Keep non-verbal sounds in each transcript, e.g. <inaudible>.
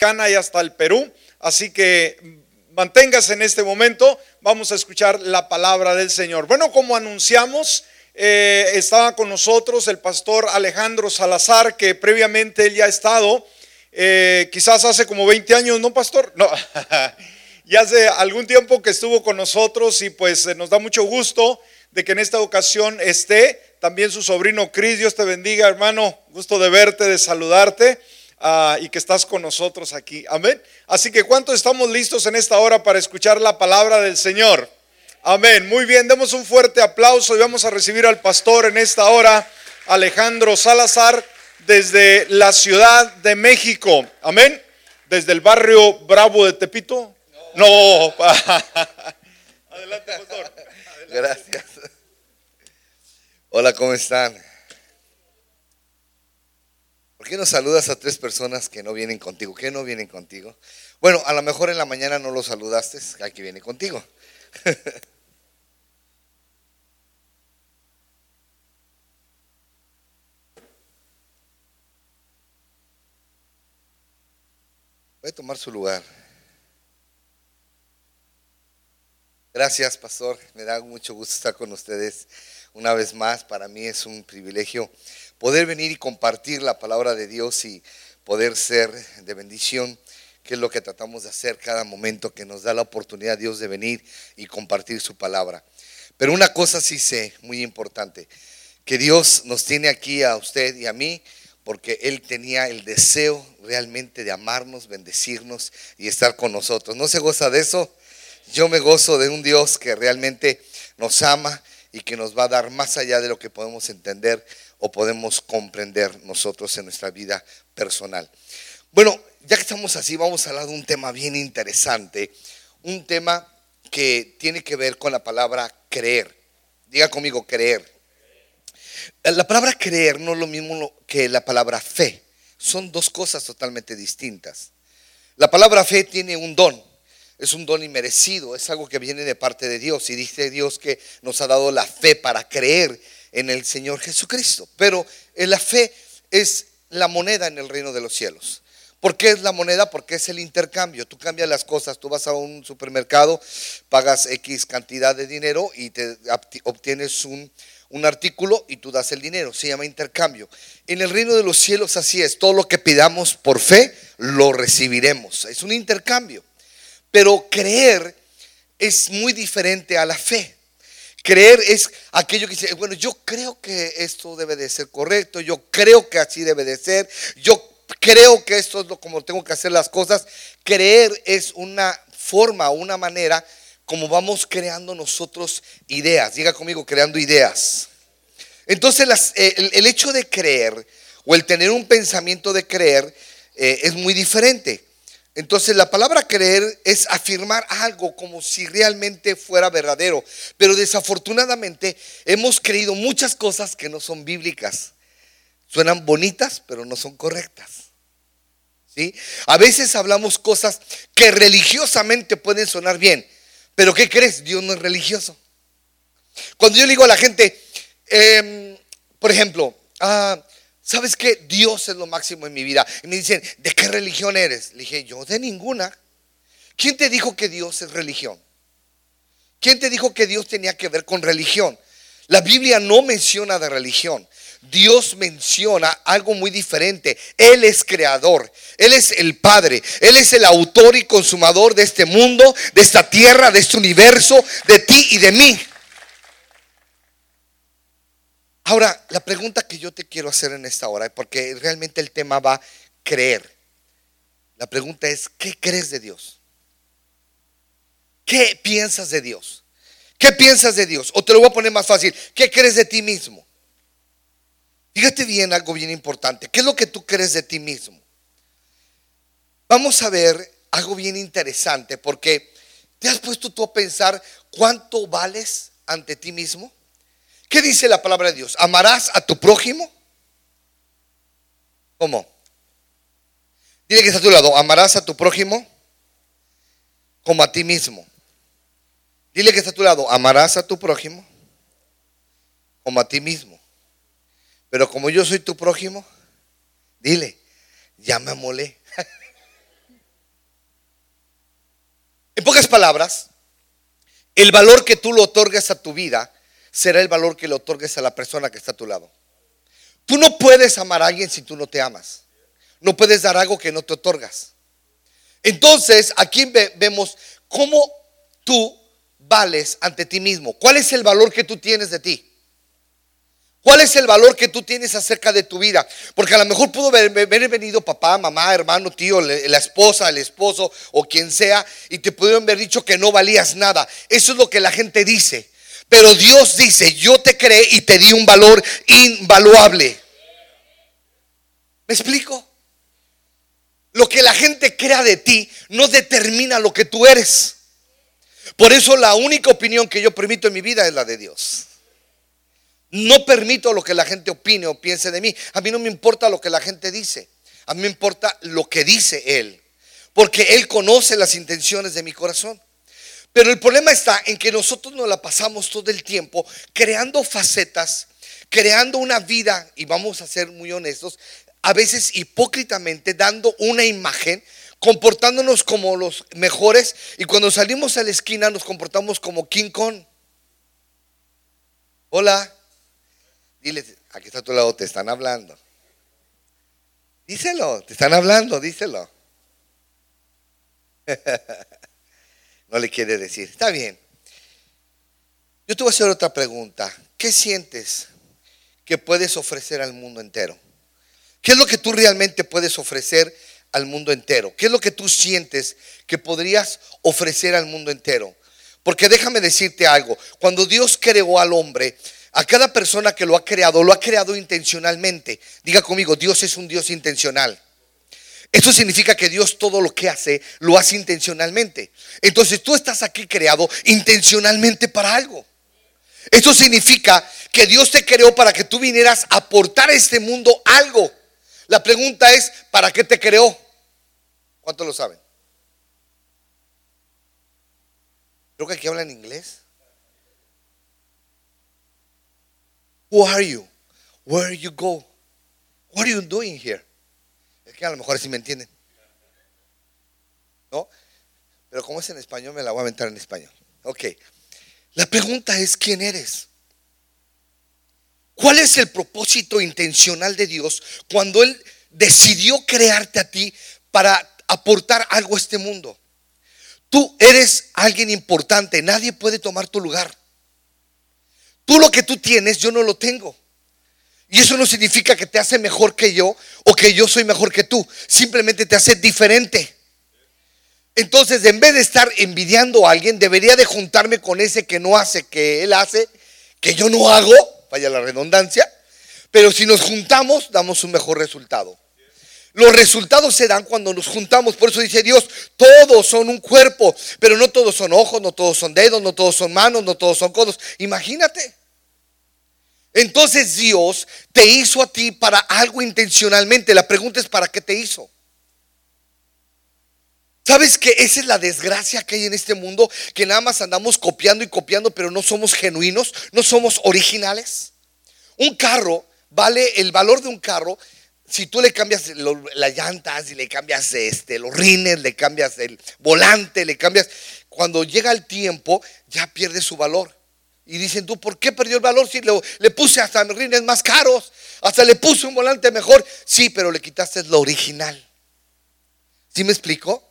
y hasta el Perú. Así que manténgase en este momento. Vamos a escuchar la palabra del Señor. Bueno, como anunciamos, eh, estaba con nosotros el pastor Alejandro Salazar, que previamente él ya ha estado, eh, quizás hace como 20 años, ¿no, pastor? No, <laughs> ya hace algún tiempo que estuvo con nosotros y pues eh, nos da mucho gusto de que en esta ocasión esté. También su sobrino Cris, Dios te bendiga, hermano. Gusto de verte, de saludarte. Ah, y que estás con nosotros aquí. Amén. Así que ¿cuántos estamos listos en esta hora para escuchar la palabra del Señor? Amén. Muy bien, demos un fuerte aplauso y vamos a recibir al pastor en esta hora, Alejandro Salazar, desde la Ciudad de México. Amén. Desde el barrio Bravo de Tepito. No. <laughs> Adelante, pastor. Gracias. Hola, ¿cómo están? ¿Por qué no saludas a tres personas que no vienen contigo? ¿Qué no vienen contigo? Bueno, a lo mejor en la mañana no lo saludaste, que viene contigo. <laughs> Voy a tomar su lugar. Gracias, pastor. Me da mucho gusto estar con ustedes una vez más. Para mí es un privilegio poder venir y compartir la palabra de Dios y poder ser de bendición, que es lo que tratamos de hacer cada momento que nos da la oportunidad Dios de venir y compartir su palabra. Pero una cosa sí sé, muy importante, que Dios nos tiene aquí a usted y a mí porque Él tenía el deseo realmente de amarnos, bendecirnos y estar con nosotros. ¿No se goza de eso? Yo me gozo de un Dios que realmente nos ama y que nos va a dar más allá de lo que podemos entender o podemos comprender nosotros en nuestra vida personal. Bueno, ya que estamos así, vamos a hablar de un tema bien interesante, un tema que tiene que ver con la palabra creer. Diga conmigo, creer. La palabra creer no es lo mismo que la palabra fe. Son dos cosas totalmente distintas. La palabra fe tiene un don. Es un don inmerecido, es algo que viene de parte de Dios. Y dice Dios que nos ha dado la fe para creer en el Señor Jesucristo. Pero la fe es la moneda en el reino de los cielos. ¿Por qué es la moneda? Porque es el intercambio. Tú cambias las cosas, tú vas a un supermercado, pagas X cantidad de dinero y te obtienes un, un artículo y tú das el dinero. Se llama intercambio. En el reino de los cielos así es. Todo lo que pidamos por fe, lo recibiremos. Es un intercambio. Pero creer es muy diferente a la fe. Creer es aquello que dice, bueno, yo creo que esto debe de ser correcto, yo creo que así debe de ser, yo creo que esto es lo como tengo que hacer las cosas. Creer es una forma, una manera como vamos creando nosotros ideas. Diga conmigo, creando ideas. Entonces el, hecho de creer o el tener un pensamiento de creer eh, es muy diferente. Entonces la palabra creer es afirmar algo como si realmente fuera verdadero. Pero desafortunadamente hemos creído muchas cosas que no son bíblicas. Suenan bonitas, pero no son correctas. ¿Sí? A veces hablamos cosas que religiosamente pueden sonar bien. Pero ¿qué crees? Dios no es religioso. Cuando yo le digo a la gente, em, por ejemplo, ah, ¿sabes qué? Dios es lo máximo en mi vida. Y me dicen, ¿de qué religión eres? Le dije, yo de ninguna. ¿Quién te dijo que Dios es religión? ¿Quién te dijo que Dios tenía que ver con religión? La Biblia no menciona de religión. Dios menciona algo muy diferente. Él es creador, Él es el Padre, Él es el autor y consumador de este mundo, de esta tierra, de este universo, de ti y de mí. Ahora, la pregunta que yo te quiero hacer en esta hora, porque realmente el tema va creer. La pregunta es, ¿qué crees de Dios? ¿Qué piensas de Dios? ¿Qué piensas de Dios? O te lo voy a poner más fácil, ¿qué crees de ti mismo? Fíjate bien algo bien importante. ¿Qué es lo que tú crees de ti mismo? Vamos a ver algo bien interesante porque ¿te has puesto tú a pensar cuánto vales ante ti mismo? ¿Qué dice la palabra de Dios? ¿Amarás a tu prójimo? ¿Cómo? Dile que está a tu lado, ¿amarás a tu prójimo? Como a ti mismo. Dile que está a tu lado, ¿amarás a tu prójimo? Como a ti mismo. Pero como yo soy tu prójimo, dile, ya me amolé. <laughs> pocas palabras, el valor que tú le otorgues a tu vida será el valor que le otorgues a la persona que está a tu lado. Tú no puedes amar a alguien si tú no te amas. No puedes dar algo que no te otorgas. Entonces, aquí vemos cómo tú vales ante ti mismo. ¿Cuál es el valor que tú tienes de ti? ¿Cuál es el valor que tú tienes acerca de tu vida? Porque a lo mejor pudo haber, venido papá, mamá, hermano, tío, la esposa, el esposo o quien sea y te pudieron haber dicho que no valías nada. Eso es lo que la gente dice. Pero Dios dice, yo te creé y te di un valor invaluable. ¿Me explico? Lo que la gente crea de ti no determina lo que tú eres. Por eso la única opinión que yo permito en mi vida es la de Dios. No permito lo que la gente opine o piense de mí. A mí no me importa lo que la gente dice. A mí me importa lo que dice Él. Porque Él conoce las intenciones de mi corazón. Pero el problema está en que nosotros nos la pasamos todo el tiempo creando facetas, creando una vida, y vamos a ser muy honestos, a veces hipócritamente dando una imagen, comportándonos como los mejores, y cuando salimos a la esquina nos comportamos como King Kong. Hola. Dile, aquí está a tu lado, te están hablando. Díselo, te están hablando, díselo. <laughs> no le quiere decir. Está bien. Yo te voy a hacer otra pregunta. ¿Qué sientes que puedes ofrecer al mundo entero? ¿Qué es lo que tú realmente puedes ofrecer al mundo entero? ¿Qué es lo que tú sientes que podrías ofrecer al mundo entero? Porque déjame decirte algo. Cuando Dios creó al hombre, a cada persona que lo ha creado, lo ha creado intencionalmente. Diga conmigo, Dios es un Dios intencional. Eso significa que Dios todo lo que hace, lo hace intencionalmente. Entonces tú estás aquí creado intencionalmente para algo. Eso significa que Dios te creó para que tú vinieras a aportar a este mundo algo. La pregunta es, ¿para qué te creó? ¿Cuántos lo saben? Creo que aquí hablan inglés. Who are you? Where you go? What are you doing here? Es que a lo mejor así me entienden. ¿No? Pero como es en español, me la voy a aventar en español. Ok. La pregunta es, ¿quién eres? ¿Cuál es el propósito intencional de Dios cuando Él decidió crearte a ti para aportar algo a este mundo? Tú eres alguien importante, nadie puede tomar tu lugar. Tú lo que tú tienes, yo no lo tengo. Y eso no significa que te hace mejor que yo o que yo soy mejor que tú. Simplemente te hace diferente. Entonces, en vez de estar envidiando a alguien, debería de juntarme con ese que no hace, que él hace, que yo no hago, vaya la redundancia. Pero si nos juntamos, damos un mejor resultado. Los resultados se dan cuando nos juntamos. Por eso dice Dios, todos son un cuerpo, pero no todos son ojos, no todos son dedos, no todos son manos, no todos son codos. Imagínate. Entonces Dios te hizo a ti para algo intencionalmente. La pregunta es, ¿para qué te hizo? ¿Sabes que esa es la desgracia que hay en este mundo? Que nada más andamos copiando y copiando, pero no somos genuinos, no somos originales. Un carro vale el valor de un carro si tú le cambias las llantas y le cambias este, los rines, le cambias el volante, le cambias, cuando llega el tiempo ya pierde su valor. Y dicen, tú, ¿por qué perdió el valor si le, puse hasta rines más caros? Hasta le puse un volante mejor. Sí, pero le quitaste lo original. ¿Sí me explico?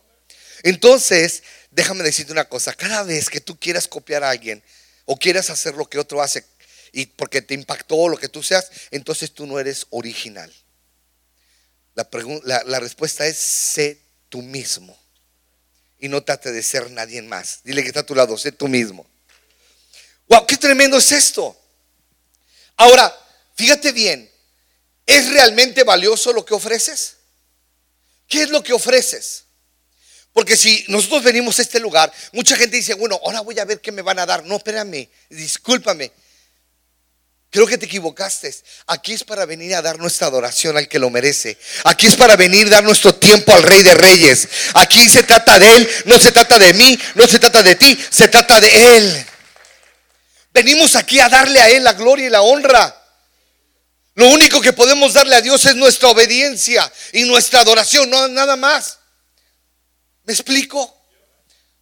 Entonces, déjame decirte una cosa. Cada vez que tú quieras copiar a alguien o quieras hacer lo que otro hace y porque te impactó lo que tú seas, entonces tú no eres original. La, la respuesta es sé tú mismo. Y no trate de ser nadie más. Dile que está a tu lado, sé tú mismo. Wow, qué tremendo es esto. Ahora, fíjate bien, ¿es realmente valioso lo que ofreces? ¿Qué es lo que ofreces? Porque si nosotros venimos a este lugar, mucha gente dice, bueno, ahora voy a ver qué me van a dar. No, espérame, discúlpame. Creo que te equivocaste. Aquí es para venir a dar nuestra adoración al que lo merece. Aquí es para venir a dar nuestro tiempo al Rey de Reyes. Aquí se trata de Él, no se trata de mí, no se trata de ti, se trata de Él. Venimos aquí a darle a Él la gloria y la honra. Lo único que podemos darle a Dios es nuestra obediencia y nuestra adoración, no nada más. ¿Me explico?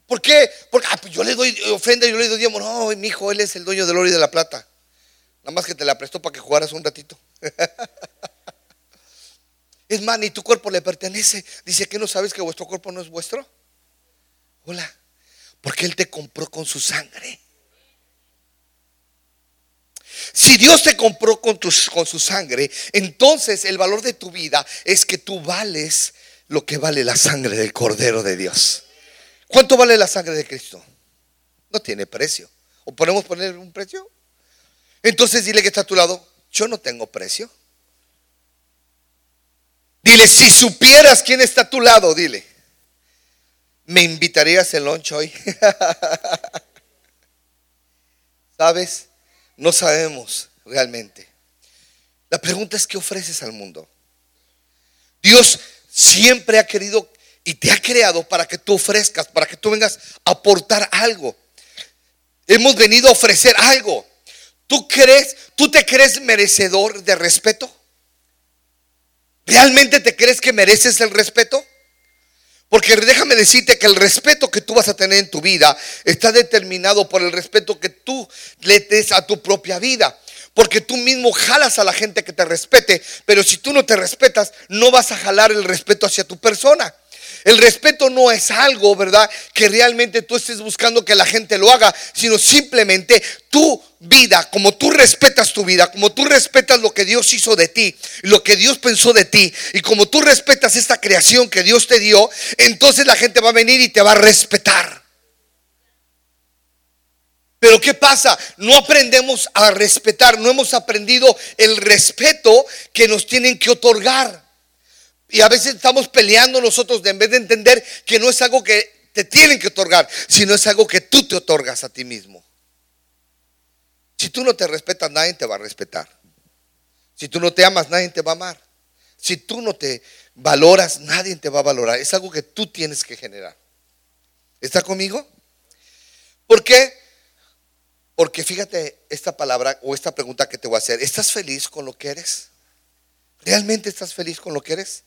¿Por qué? Porque ah, pues yo le doy ofrenda, yo le doy diezmo. No, mi hijo, él es el dueño del oro y de la plata. Nada más que te la prestó para que jugaras un ratito. <laughs> es más, ni tu cuerpo le pertenece. Dice que no sabes que vuestro cuerpo no es vuestro. Hola, porque Él te compró con su sangre. Si Dios te compró con, su sangre, entonces el valor de tu vida es que tú vales lo que vale la sangre del Cordero de Dios. ¿Cuánto vale la sangre de Cristo? No tiene precio. ¿O podemos poner un precio? Entonces dile que está a tu lado, yo no tengo precio. Dile, si supieras quién está a tu lado, dile, ¿me invitarías el lunch hoy? <laughs> ¿Sabes? No sabemos realmente. La pregunta es, ¿qué ofreces al mundo? Dios siempre ha querido y te ha creado para que tú ofrezcas, para que tú vengas a aportar algo. Hemos venido a ofrecer algo. ¿Tú crees, tú te crees merecedor de respeto? ¿Realmente te crees que mereces el respeto? Porque déjame decirte que el respeto que tú vas a tener en tu vida está determinado por el respeto que tú le des a tu propia vida. Porque tú mismo jalas a la gente que te respete, pero si tú no te respetas, no vas a jalar el respeto hacia tu persona. El respeto no es algo, ¿verdad? Que realmente tú estés buscando que la gente lo haga, sino simplemente tu vida, como tú respetas tu vida, como tú respetas lo que Dios hizo de ti, lo que Dios pensó de ti, y como tú respetas esta creación que Dios te dio, entonces la gente va a venir y te va a respetar. Pero ¿qué pasa? No aprendemos a respetar, no hemos aprendido el respeto que nos tienen que otorgar. Y a veces estamos peleando nosotros en vez de entender que no es algo que te tienen que otorgar, sino es algo que tú te otorgas a ti mismo. Si tú no te respetas, nadie te va a respetar. Si tú no te amas, nadie te va a amar. Si tú no te valoras, nadie te va a valorar. Es algo que tú tienes que generar. ¿Está conmigo? ¿Por qué? Porque fíjate esta palabra o esta pregunta que te voy a hacer. ¿Estás feliz con lo que eres? ¿Realmente estás feliz con lo que eres?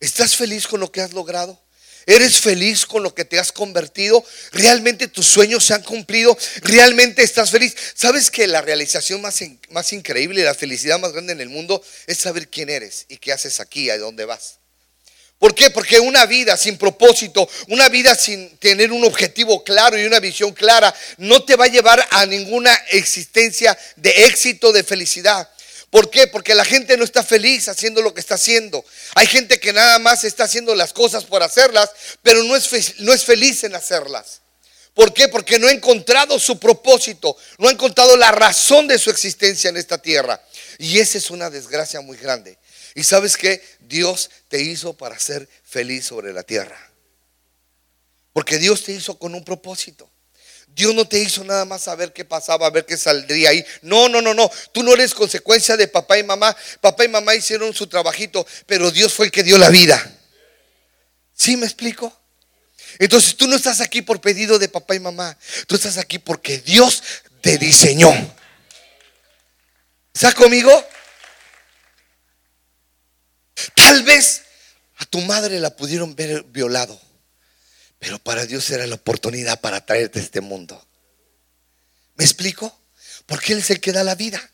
¿Estás feliz con lo que has logrado? ¿Eres feliz con lo que te has convertido? ¿Realmente tus sueños se han cumplido? ¿Realmente estás feliz? ¿Sabes que la realización más, más increíble la felicidad más grande en el mundo es saber quién eres y qué haces aquí, a dónde vas? ¿Por qué? Porque una vida sin propósito, una vida sin tener un objetivo claro y una visión clara, no te va a llevar a ninguna existencia de éxito, de felicidad. ¿Por qué? Porque la gente no está feliz haciendo lo que está haciendo. Hay gente que nada más está haciendo las cosas por hacerlas, pero no es, no es feliz en hacerlas. ¿Por qué? Porque no ha encontrado su propósito, no ha encontrado la razón de su existencia en esta tierra. Y esa es una desgracia muy grande. Y sabes que Dios te hizo para ser feliz sobre la tierra. Porque Dios te hizo con un propósito. Dios no te hizo nada más saber qué pasaba, a ver qué saldría ahí. No, no, no, no. Tú no eres consecuencia de papá y mamá. Papá y mamá hicieron su trabajito, pero Dios fue el que dio la vida. ¿Sí me explico? Entonces tú no estás aquí por pedido de papá y mamá. Tú estás aquí porque Dios te diseñó. ¿Estás conmigo? Tal vez a tu madre la pudieron ver violado. Pero para Dios era la oportunidad para traerte este mundo. ¿Me explico? Porque Él es el que da la vida.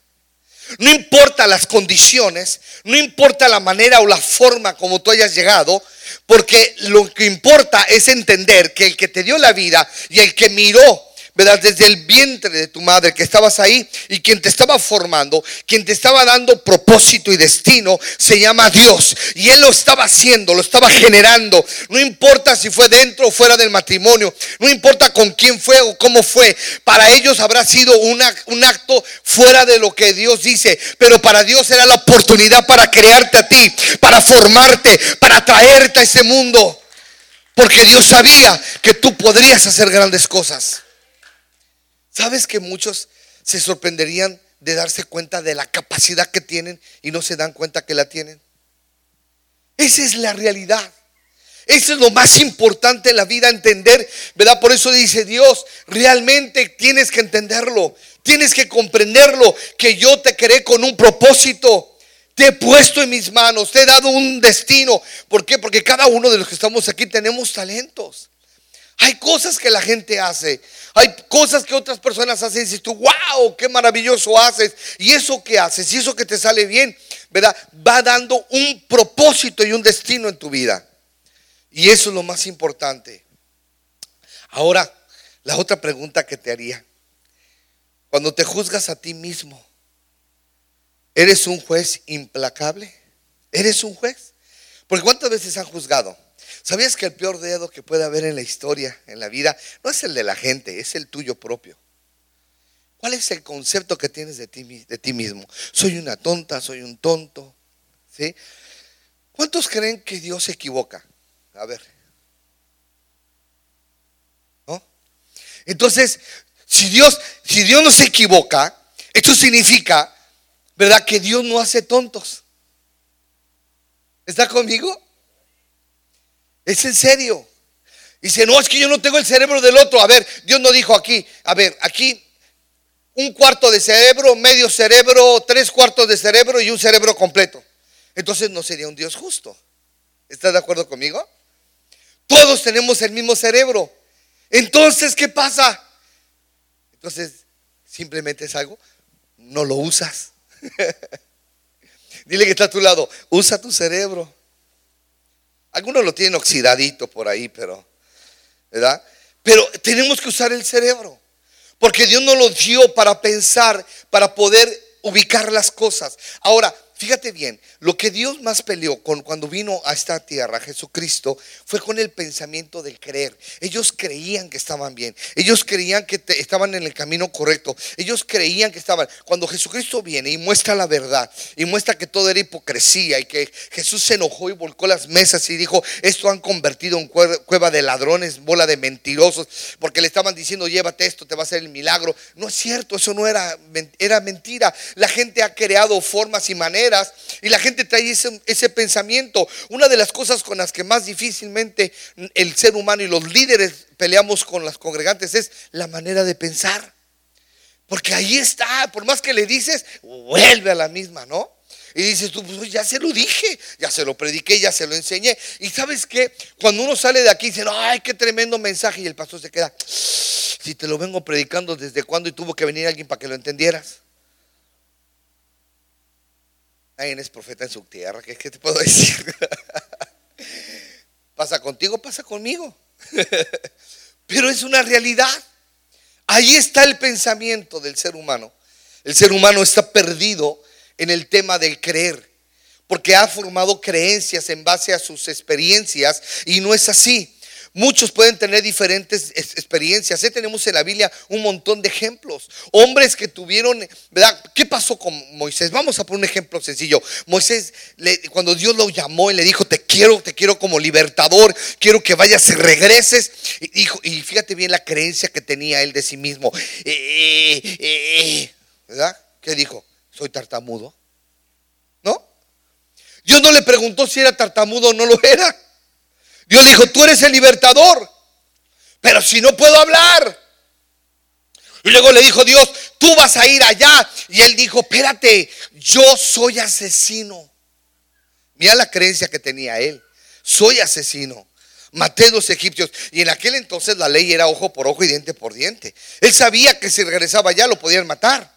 No importa las condiciones, no importa la manera o la forma como tú hayas llegado, porque lo que importa es entender que el que te dio la vida y el que miró desde el vientre de tu madre que estabas ahí y quien te estaba formando, quien te estaba dando propósito y destino, se llama Dios. Y Él lo estaba haciendo, lo estaba generando. No importa si fue dentro o fuera del matrimonio, no importa con quién fue o cómo fue. Para ellos habrá sido un acto fuera de lo que Dios dice, pero para Dios era la oportunidad para crearte a ti, para formarte, para traerte a ese mundo. Porque Dios sabía que tú podrías hacer grandes cosas. ¿Sabes que muchos se sorprenderían de darse cuenta de la capacidad que tienen y no se dan cuenta que la tienen? Esa es la realidad. Eso es lo más importante en la vida, entender, ¿verdad? Por eso dice Dios, realmente tienes que entenderlo, tienes que comprenderlo, que yo te creé con un propósito, te he puesto en mis manos, te he dado un destino. ¿Por qué? Porque cada uno de los que estamos aquí tenemos talentos. Hay cosas que la gente hace. Hay cosas que otras personas hacen y dices tú, wow, qué maravilloso haces. Y eso que haces, y eso que te sale bien, ¿verdad? Va dando un propósito y un destino en tu vida. Y eso es lo más importante. Ahora, la otra pregunta que te haría. Cuando te juzgas a ti mismo, ¿eres un juez implacable? ¿Eres un juez? Porque ¿cuántas veces han juzgado? ¿Sabías que el peor dedo que puede haber en la historia, en la vida, no es el de la gente, es el tuyo propio? ¿Cuál es el concepto que tienes de ti, de ti mismo? Soy una tonta, soy un tonto. ¿sí? ¿Cuántos creen que Dios se equivoca? A ver. ¿No? Entonces, si Dios, si Dios no se equivoca, esto significa, ¿verdad? Que Dios no hace tontos. ¿Está conmigo? Es en serio. Dice, no, es que yo no tengo el cerebro del otro. A ver, Dios no dijo aquí, a ver, aquí un cuarto de cerebro, medio cerebro, tres cuartos de cerebro y un cerebro completo. Entonces no sería un Dios justo. ¿Estás de acuerdo conmigo? Todos tenemos el mismo cerebro. Entonces, ¿qué pasa? Entonces, simplemente es algo, no lo usas. <laughs> Dile que está a tu lado, usa tu cerebro. Algunos lo tienen oxidadito por ahí, pero, ¿verdad? Pero tenemos que usar el cerebro. Porque Dios nos lo dio para pensar, para poder ubicar las cosas. Ahora, Fíjate bien, lo que Dios más peleó con cuando vino a esta tierra, Jesucristo, fue con el pensamiento del creer. Ellos creían que estaban bien, ellos creían que estaban en el camino correcto, ellos creían que estaban. Cuando Jesucristo viene y muestra la verdad y muestra que todo era hipocresía y que Jesús se enojó y volcó las mesas y dijo, esto han convertido en cueva de ladrones, bola de mentirosos, porque le estaban diciendo, llévate esto, te va a hacer el milagro. No es cierto, eso no era, era mentira. La gente ha creado formas y maneras y la gente trae ese, pensamiento. Una de las cosas con las que más difícilmente el ser humano y los líderes peleamos con las congregantes es la manera de pensar. Porque ahí está, por más que le dices, vuelve a la misma, ¿no? Y dices tú, pues ya se lo dije, ya se lo prediqué, ya se lo enseñé. Y sabes que cuando uno sale de aquí dice, ay, qué tremendo mensaje, y el pastor se queda, si te lo vengo predicando desde cuándo y tuvo que venir alguien para que lo entendieras. Alguien es profeta en su tierra, ¿qué, te puedo <laughs> decir? pasa contigo, pasa conmigo. <laughs> Pero es una realidad. Ahí está el pensamiento del ser humano. El ser humano está perdido en el tema del creer, porque ha formado creencias en base a sus experiencias y no es así. Muchos pueden tener diferentes experiencias. ¿eh? Tenemos en la Biblia un montón de ejemplos. Hombres que tuvieron, ¿verdad? ¿Qué pasó con Moisés? Vamos a poner un ejemplo sencillo. Moisés, cuando Dios lo llamó y le dijo, te quiero, te quiero como libertador, quiero que vayas y regreses. Y, dijo, y fíjate bien la creencia que tenía él de sí mismo. Eh, eh, ¿Verdad? ¿Qué dijo? Soy tartamudo. ¿No? Dios no le preguntó si era tartamudo o no lo era. Dios dijo, tú eres el libertador, pero si no puedo hablar. Y luego le dijo Dios, tú vas a ir allá. Y él dijo, espérate, yo soy asesino. Mira la creencia que tenía él. Soy asesino. Maté los egipcios. Y en aquel entonces la ley era ojo por ojo y diente por diente. Él sabía que si regresaba allá lo podían matar.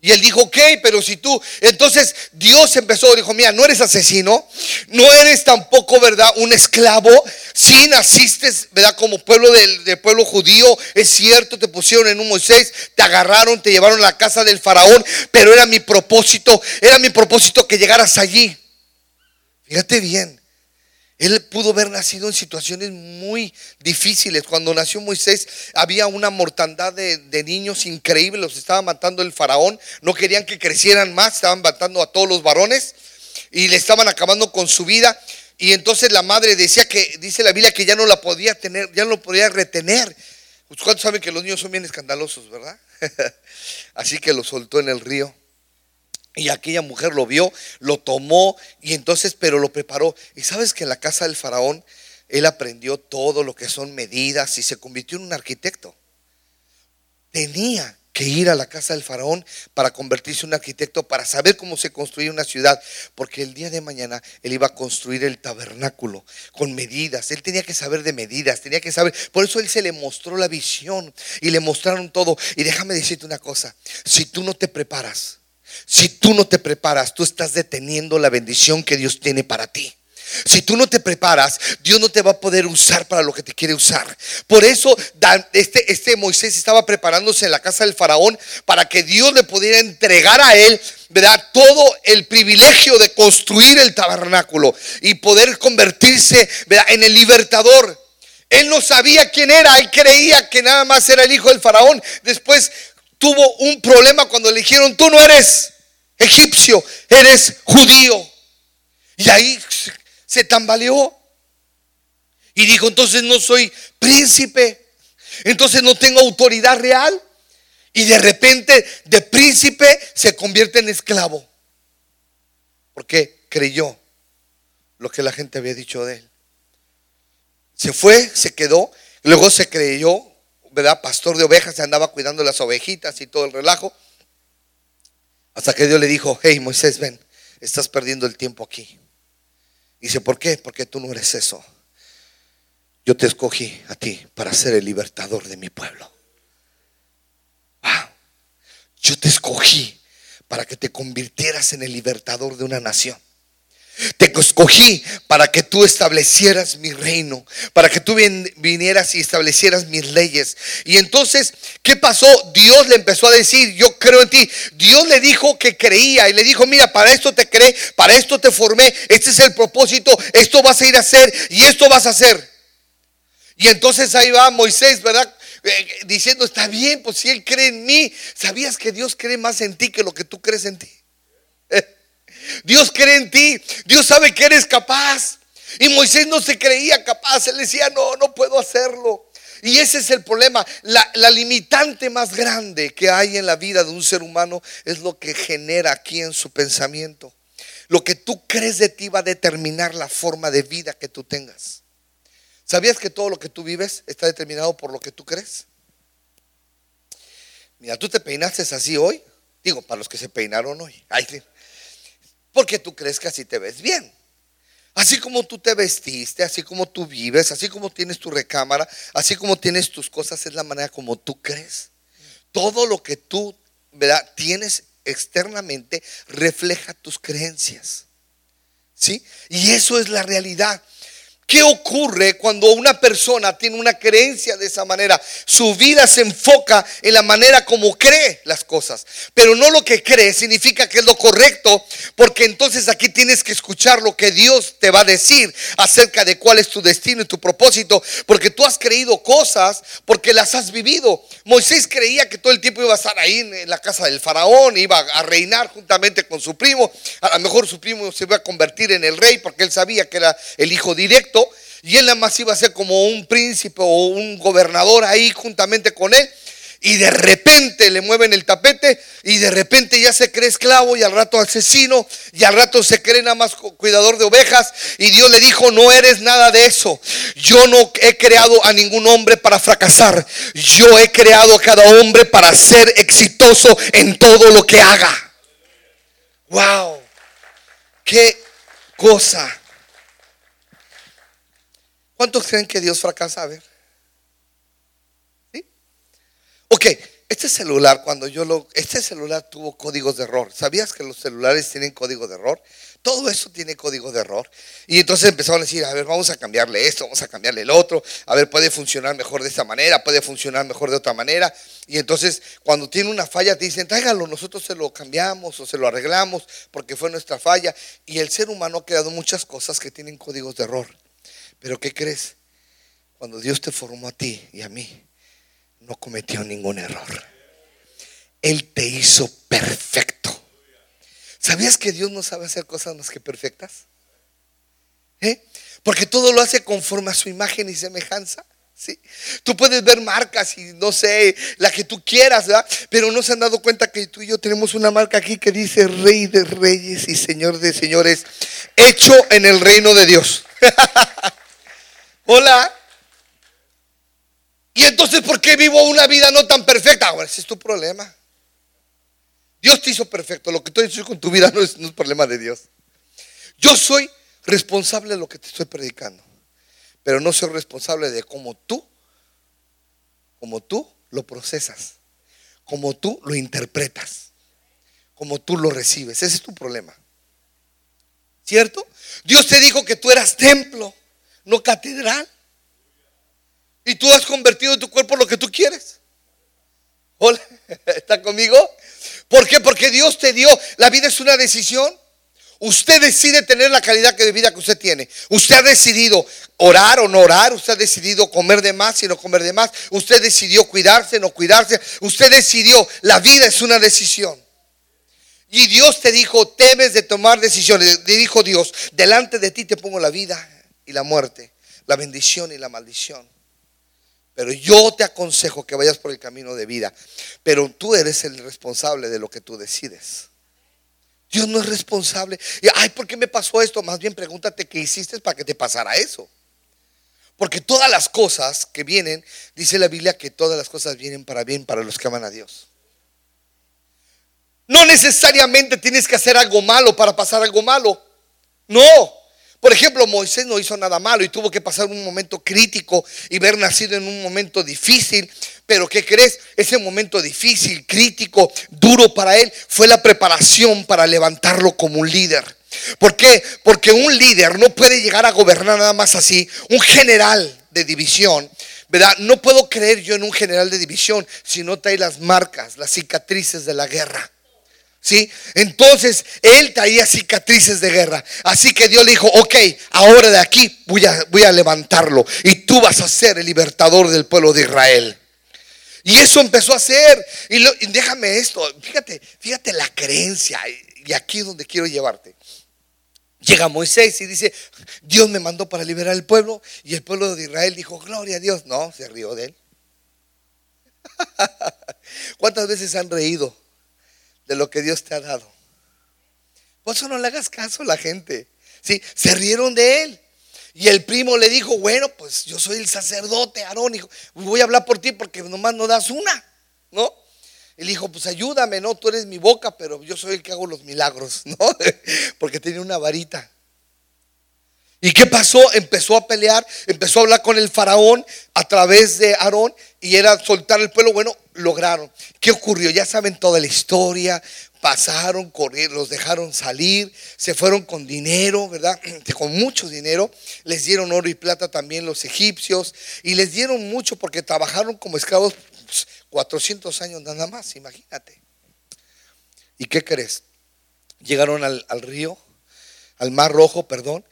Y él dijo, ok, pero si tú, entonces Dios empezó, dijo, mira, no eres asesino, no eres tampoco, ¿verdad? Un esclavo, si naciste, ¿verdad? Como pueblo del, pueblo judío, es cierto, te pusieron en un Moisés, te agarraron, te llevaron a la casa del faraón, pero era mi propósito, era mi propósito que llegaras allí. Fíjate bien, él pudo haber nacido en situaciones muy difíciles. Cuando nació Moisés había una mortandad de, niños increíble. Los estaba matando el faraón. No querían que crecieran más. Estaban matando a todos los varones. Y le estaban acabando con su vida. Y entonces la madre decía que, dice la Biblia, que ya no la podía tener, ya no lo podía retener. ¿Cuántos saben que los niños son bien escandalosos, verdad? <laughs> Así que lo soltó en el río. Y aquella mujer lo vio, lo tomó y entonces, pero lo preparó. Y sabes que en la casa del faraón, él aprendió todo lo que son medidas y se convirtió en un arquitecto. Tenía que ir a la casa del faraón para convertirse en un arquitecto, para saber cómo se construye una ciudad, porque el día de mañana él iba a construir el tabernáculo con medidas, él tenía que saber de medidas, tenía que saber, por eso él se le mostró la visión y le mostraron todo. Y déjame decirte una cosa, si tú no te preparas, si tú no te preparas, tú estás deteniendo la bendición que Dios tiene para ti. Si tú no te preparas, Dios no te va a poder usar para lo que te quiere usar. Por eso este, este Moisés estaba preparándose en la casa del faraón para que Dios le pudiera entregar a él, ¿verdad? Todo el privilegio de construir el tabernáculo y poder convertirse, En el libertador. Él no sabía quién era, él creía que nada más era el hijo del faraón. Después tuvo un problema cuando le dijeron, tú no eres egipcio, eres judío. Y ahí se tambaleó. Y dijo, entonces no soy príncipe, entonces no tengo autoridad real. Y de repente de príncipe se convierte en esclavo. Porque creyó lo que la gente había dicho de él. Se fue, se quedó, luego se creyó, ¿verdad? Pastor de ovejas, se andaba cuidando las ovejitas y todo el relajo. Hasta que Dios le dijo, hey Moisés, ven, estás perdiendo el tiempo aquí. Dice, ¿por qué? Porque tú no eres eso. Yo te escogí a ti para ser el libertador de mi pueblo. Yo te escogí para que te convirtieras en el libertador de una nación. Te escogí para que tú establecieras mi reino, para que tú vinieras y establecieras mis leyes. Y entonces, ¿qué pasó? Dios le empezó a decir, yo creo en ti. Dios le dijo que creía y le dijo, mira, para esto te creé, para esto te formé, este es el propósito, esto vas a ir a hacer y esto vas a hacer. Y entonces ahí va Moisés, ¿verdad? Eh, diciendo, está bien, pues si Él cree en mí, ¿sabías que Dios cree más en ti que lo que tú crees en ti? <laughs> Dios cree en ti. Dios sabe que eres capaz. Y Moisés no se creía capaz. Él decía, no, no puedo hacerlo. Y ese es el problema. La, limitante más grande que hay en la vida de un ser humano es lo que genera aquí en su pensamiento. Lo que tú crees de ti va a determinar la forma de vida que tú tengas. ¿Sabías que todo lo que tú vives está determinado por lo que tú crees? Mira, tú te peinaste así hoy. Digo, para los que se peinaron hoy. Ay, porque tú crees que así te ves bien. Así como tú te vestiste, así como tú vives, así como tienes tu recámara, así como tienes tus cosas, es la manera como tú crees. Todo lo que tú tienes externamente refleja tus creencias. ¿Sí? Y eso es la realidad. ¿Qué ocurre cuando una persona tiene una creencia de esa manera? Su vida se enfoca en la manera como cree las cosas, pero no lo que cree significa que es lo correcto, porque entonces aquí tienes que escuchar lo que Dios te va a decir acerca de cuál es tu destino y tu propósito, porque tú has creído cosas porque las has vivido. Moisés creía que todo el tiempo iba a estar ahí en la casa del faraón, iba a reinar juntamente con su primo, a lo mejor su primo se iba a convertir en el rey porque él sabía que era el hijo directo y él nada más iba a ser como un príncipe o un gobernador ahí juntamente con él. Y de repente le mueven el tapete y de repente ya se cree esclavo y al rato asesino y al rato se cree nada más cuidador de ovejas. Y Dios le dijo, no eres nada de eso. Yo no he creado a ningún hombre para fracasar. Yo he creado a cada hombre para ser exitoso en todo lo que haga. Wow. Qué cosa. ¿Cuántos creen que Dios fracasa? A ver. ¿Sí? Ok, este celular, cuando yo lo. Este celular tuvo códigos de error. ¿Sabías que los celulares tienen código de error? Todo eso tiene código de error. Y entonces empezaron a decir, a ver, vamos a cambiarle esto, vamos a cambiarle el otro. A ver, puede funcionar mejor de esta manera, puede funcionar mejor de otra manera. Y entonces, cuando tiene una falla, te dicen, tráigalo, nosotros se lo cambiamos o se lo arreglamos porque fue nuestra falla. Y el ser humano ha creado muchas cosas que tienen códigos de error. Pero ¿qué crees? Cuando Dios te formó a ti y a mí, no cometió ningún error. Él te hizo perfecto. ¿Sabías que Dios no sabe hacer cosas más que perfectas? ¿Eh? Porque todo lo hace conforme a su imagen y semejanza. ¿sí? Tú puedes ver marcas y no sé, la que tú quieras, ¿verdad? Pero no se han dado cuenta que tú y yo tenemos una marca aquí que dice Rey de Reyes y Señor de Señores, hecho en el reino de Dios. <laughs> Hola. Y entonces, ¿por qué vivo una vida no tan perfecta? Ahora, ese es tu problema. Dios te hizo perfecto. Lo que tú hizo con tu vida no es, no problema de Dios. Yo soy responsable de lo que te estoy predicando. Pero no soy responsable de cómo tú, como tú lo procesas, como tú lo interpretas, como tú lo recibes. Ese es tu problema. ¿Cierto? Dios te dijo que tú eras templo, no catedral. Y tú has convertido tu cuerpo en lo que tú quieres. Hola, <laughs> ¿está conmigo? ¿Por qué? Porque Dios te dio. La vida es una decisión. Usted decide tener la calidad de vida que usted tiene. Usted ha decidido orar o no orar. Usted ha decidido comer de más y no comer de más. Usted decidió cuidarse, no cuidarse. Usted decidió. La vida es una decisión. Y Dios te dijo, temes de tomar decisiones. Dijo Dios, delante de ti te pongo la vida y la muerte, la bendición y la maldición. Pero yo te aconsejo que vayas por el camino de vida. Pero tú eres el responsable de lo que tú decides. Dios no es responsable. Y, ay, ¿por qué me pasó esto? Más bien pregúntate qué hiciste para que te pasara eso. Porque todas las cosas que vienen, dice la Biblia que todas las cosas vienen para bien para los que aman a Dios. No necesariamente tienes que hacer algo malo para pasar algo malo. No. Por ejemplo, Moisés no hizo nada malo y tuvo que pasar un momento crítico y ver nacido en un momento difícil. Pero ¿qué crees? Ese momento difícil, crítico, duro para él fue la preparación para levantarlo como un líder. ¿Por qué? Porque un líder no puede llegar a gobernar nada más así. Un general de división, ¿verdad? No puedo creer yo en un general de división si no trae las marcas, las cicatrices de la guerra. Entonces él traía cicatrices de guerra. Así que Dios le dijo, ok, ahora de aquí voy a, levantarlo y tú vas a ser el libertador del pueblo de Israel. Y eso empezó a hacer. Y, déjame esto, fíjate, fíjate la creencia. Y aquí es donde quiero llevarte. Llega Moisés y dice, Dios me mandó para liberar el pueblo. Y el pueblo de Israel dijo, gloria a Dios. No, se rió de él. <laughs> ¿Cuántas veces han reído de lo que Dios te ha dado. Por eso no le hagas caso a la gente. ¿Sí? Se rieron de él. Y el primo le dijo, bueno, pues yo soy el sacerdote, Aarón, voy a hablar por ti porque nomás no das una, ¿no? Él dijo, pues ayúdame, ¿no? Tú eres mi boca, pero yo soy el que hago los milagros, <laughs> ¿no? porque tenía una varita. ¿Y qué pasó? Empezó a pelear, empezó a hablar con el faraón a través de Aarón y era soltar el pueblo. Bueno, lograron. ¿Qué ocurrió? Ya saben toda la historia. Pasaron, los dejaron salir, se fueron con dinero, ¿verdad? <clears throat> Con mucho dinero. Les dieron oro y plata también los egipcios y les dieron mucho porque trabajaron como esclavos 400 pues, años nada más, imagínate. ¿Y qué crees? Llegaron al río, al mar rojo, perdón,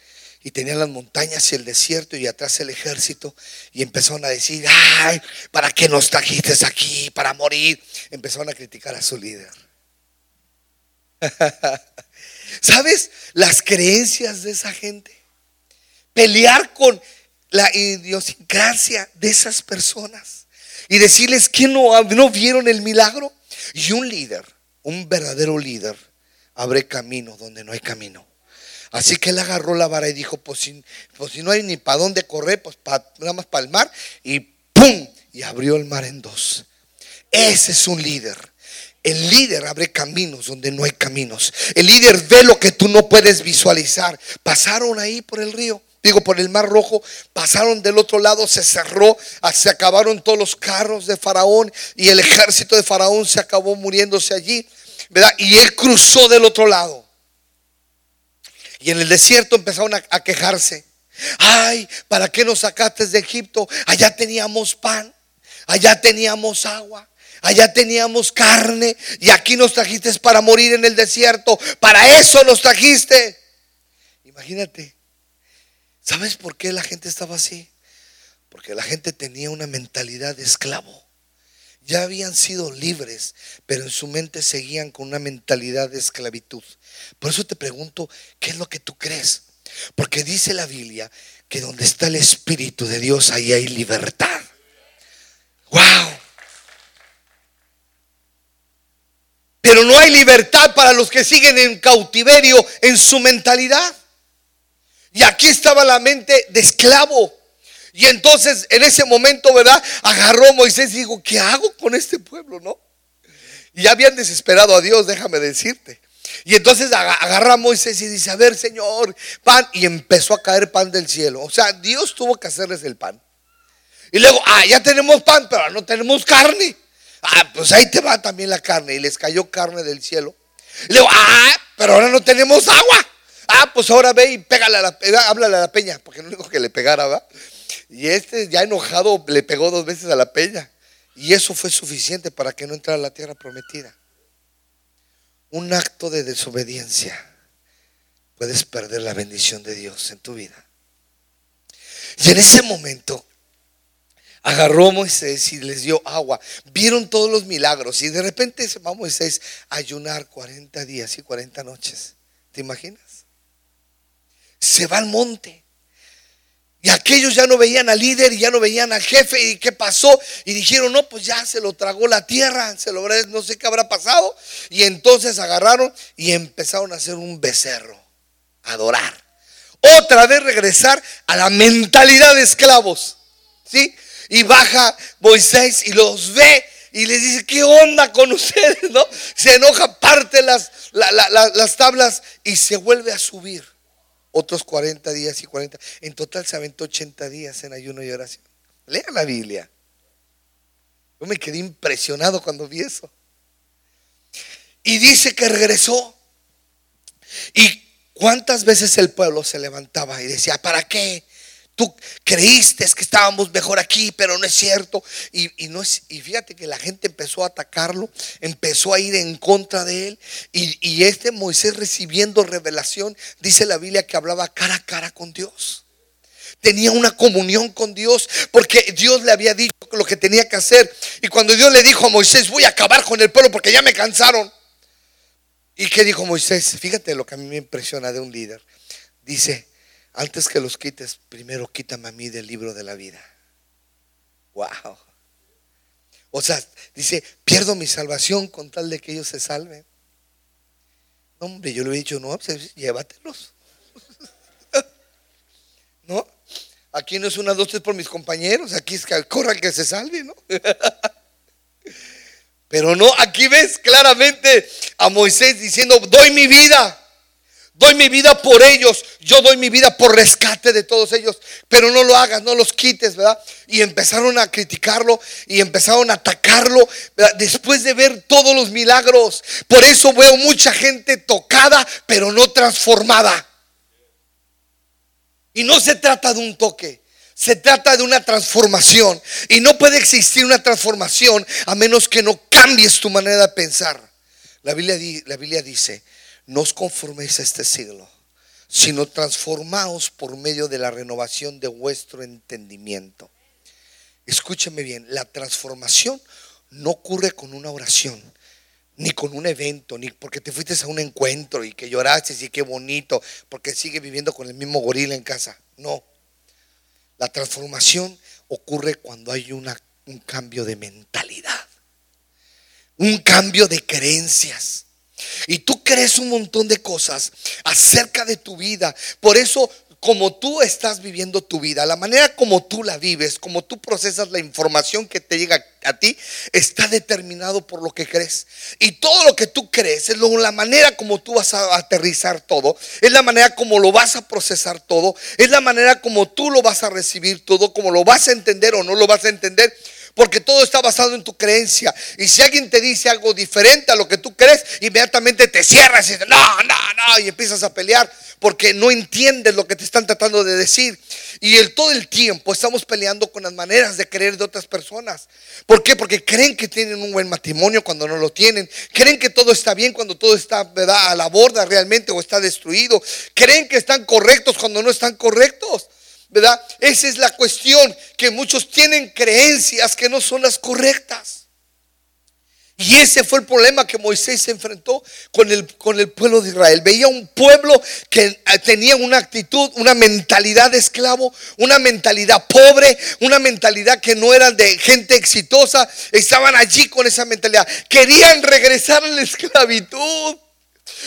y tenían las montañas y el desierto y atrás el ejército y empezaron a decir, ay, ¿para qué nos trajiste aquí? Para morir. Empezaron a criticar a su líder. <laughs> ¿Sabes las creencias de esa gente? Pelear con la idiosincrasia de esas personas y decirles que no, no vieron el milagro. Y un líder, un verdadero líder, abre camino donde no hay camino. Así que él agarró la vara y dijo, pues si, pues si no hay ni para dónde correr, pues nada más para el mar. Y ¡pum! Y abrió el mar en dos. Ese es un líder. El líder abre caminos donde no hay caminos. El líder ve lo que tú no puedes visualizar. Pasaron ahí por el río, digo por el mar rojo, pasaron del otro lado, se cerró, se acabaron todos los carros de Faraón y el ejército de Faraón se acabó muriéndose allí, ¿verdad? Y él cruzó del otro lado. Y en el desierto empezaron a, quejarse. Ay, ¿para qué nos sacaste de Egipto? Allá teníamos pan, allá teníamos agua, allá teníamos carne y aquí nos trajiste para morir en el desierto. Para eso nos trajiste. Imagínate. ¿Sabes por qué la gente estaba así? Porque la gente tenía una mentalidad de esclavo. Ya habían sido libres, pero en su mente seguían con una mentalidad de esclavitud. Por eso te pregunto, ¿qué es lo que tú crees? Porque dice la Biblia que donde está el Espíritu de Dios, ahí hay libertad. ¡Wow! Pero no hay libertad para los que siguen en cautiverio en su mentalidad. Y aquí estaba la mente de esclavo. Y entonces en ese momento, ¿verdad? Agarró Moisés y dijo, ¿qué hago con este pueblo, no? Y ya habían desesperado a Dios, déjame decirte. Y entonces agarra a Moisés y dice, a ver, Señor, pan. Y empezó a caer pan del cielo. O sea, Dios tuvo que hacerles el pan. Y luego, ah, ya tenemos pan, pero no tenemos carne. Ah, pues ahí te va también la carne. Y les cayó carne del cielo. Y luego, ah, pero ahora no tenemos agua. Ah, pues ahora ve y pégale a la, háblale a la peña, porque no dijo que le pegara, ¿va? Y este ya enojado le pegó dos veces a la peña. Y eso fue suficiente para que no entrara a la tierra prometida. Un acto de desobediencia puedes perder la bendición de Dios en tu vida. Y en ese momento agarró Moisés y les dio agua. Vieron todos los milagros y de repente se va Moisés a ayunar 40 días y 40 noches. ¿Te imaginas? Se va al monte. Y aquellos ya no veían al líder y ya no veían al jefe. ¿Y qué pasó? Y dijeron, no, pues ya se lo tragó la tierra, se lo no sé qué habrá pasado. Y entonces agarraron y empezaron a hacer un becerro, a adorar. Otra vez regresar a la mentalidad de esclavos. ¿Sí? Y baja Moisés y los ve y les dice, ¿qué onda con ustedes? ¿No? Se enoja, parte las, las tablas y se vuelve a subir. Otros 40 días y 40. En total se aventó 80 días en ayuno y oración. Lea la Biblia. Yo me quedé impresionado cuando vi eso. Y dice que regresó. Y cuántas veces el pueblo se levantaba y decía, ¿para qué? Tú creíste que estábamos mejor aquí, pero no es cierto. Y, no es, y fíjate que la gente empezó a atacarlo, empezó a ir en contra de él. Y, y este Moisés recibiendo revelación, dice la Biblia que hablaba cara a cara con Dios. Tenía una comunión con Dios porque Dios le había dicho lo que tenía que hacer. Y cuando Dios le dijo a Moisés, voy a acabar con el pueblo porque ya me cansaron. ¿Y qué dijo Moisés? Fíjate lo que a mí me impresiona de un líder. Dice, antes que los quites, primero quítame a mí del libro de la vida. Wow. O sea, dice, pierdo mi salvación con tal de que ellos se salven. No, hombre, yo le he dicho, no, pues, llévatelos. <laughs> ¿No? Aquí no es una, dos, tres por mis compañeros, aquí es que corra el que se salve, ¿no? <laughs> Pero no, aquí ves claramente a Moisés diciendo, doy mi vida. Doy mi vida por ellos. Yo doy mi vida por rescate de todos ellos. Pero no lo hagas, no los quites, ¿verdad? Y empezaron a criticarlo y empezaron a atacarlo después de ver todos los milagros. Por eso veo mucha gente tocada, pero no transformada. Y no se trata de un toque. Se trata de una transformación. Y no puede existir una transformación a menos que no cambies tu manera de pensar. La Biblia, la Biblia dice no os conforméis a este siglo, sino transformaos por medio de la renovación de vuestro entendimiento. Escúcheme bien, la transformación no ocurre con una oración, ni con un evento, ni porque te fuiste a un encuentro y que lloraste y qué bonito, porque sigue viviendo con el mismo gorila en casa. No. La transformación ocurre cuando hay un cambio de mentalidad, un cambio de creencias. Y tú crees un montón de cosas acerca de tu vida. Por eso, como tú estás viviendo tu vida, la manera como tú la vives, como tú procesas la información que te llega a ti, está determinado por lo que crees. Y todo lo que tú crees es la manera como tú vas a aterrizar todo, es la manera como lo vas a procesar todo, es la manera como tú lo vas a recibir todo, como lo vas a entender o no lo vas a entender porque todo está basado en tu creencia. Y si alguien te dice algo diferente a lo que tú crees, inmediatamente te cierras y dices, no, no, no, y empiezas a pelear porque no entiendes lo que te están tratando de decir. Y el, todo el tiempo estamos peleando con las maneras de creer de otras personas. ¿Por qué? Porque creen que tienen un buen matrimonio cuando no lo tienen. Creen que todo está bien cuando todo está ¿verdad? a la borda realmente o está destruido. Creen que están correctos cuando no están correctos. ¿Verdad? Esa es la cuestión, que muchos tienen creencias que no son las correctas. Y ese fue el problema que Moisés se enfrentó con el, con el pueblo de Israel. Veía un pueblo que eh, tenía una actitud, una mentalidad de esclavo, una mentalidad pobre, una mentalidad que no era de gente exitosa. Estaban allí con esa mentalidad. Querían regresar a la esclavitud.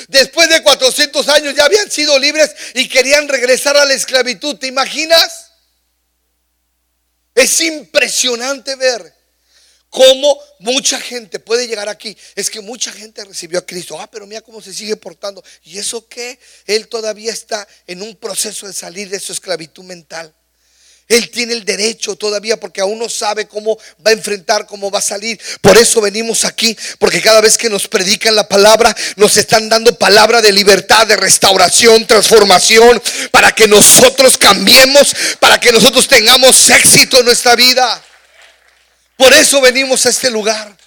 Después de 400 años ya habían sido libres y querían regresar a la esclavitud. ¿Te imaginas? Es impresionante ver cómo mucha gente puede llegar aquí. Es que mucha gente recibió a Cristo. Ah, pero mira cómo se sigue portando. ¿Y eso qué? Él todavía está en un proceso de salir de su esclavitud mental. Él tiene el derecho todavía porque aún no sabe cómo va a enfrentar, cómo va a salir. Por eso venimos aquí, porque cada vez que nos predican la palabra, nos están dando palabra de libertad, de restauración, transformación, para que nosotros cambiemos, para que nosotros tengamos éxito en nuestra vida. Por eso venimos a este lugar.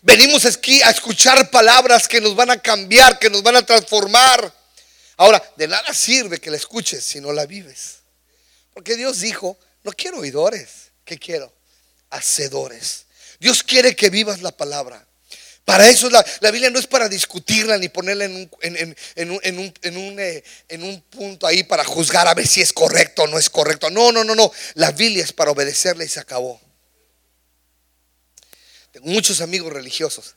Venimos aquí a escuchar palabras que nos van a cambiar, que nos van a transformar. Ahora, de nada sirve que la escuches si no la vives. Porque Dios dijo, no quiero oidores. ¿Qué quiero? Hacedores. Dios quiere que vivas la palabra. Para eso la, Biblia no es para discutirla ni ponerla en un, en, un, eh, en un punto ahí para juzgar a ver si es correcto o no es correcto. No, no, no, no. La Biblia es para obedecerla y se acabó. Tengo muchos amigos religiosos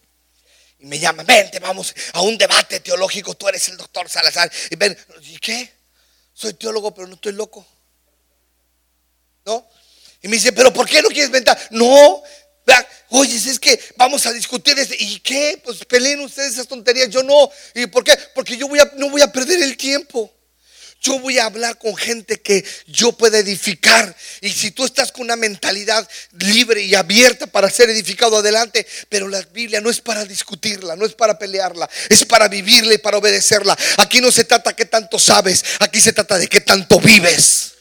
y me llaman, vente, vamos a un debate teológico, tú eres el doctor Salazar. Y ven, ¿y qué? Soy teólogo, pero no estoy loco. Y me dice, pero ¿por qué no quieres inventar? No, oye, es que vamos a discutir este, ¿y qué? Pues peleen ustedes esas tonterías, yo no. ¿Y por qué? Porque yo voy a, no voy a perder el tiempo. Yo voy a hablar con gente que yo pueda edificar. Y si tú estás con una mentalidad libre y abierta para ser edificado adelante, pero la Biblia no es para discutirla, no es para pelearla, es para vivirla y para obedecerla. Aquí no se trata qué tanto sabes, aquí se trata de qué tanto vives.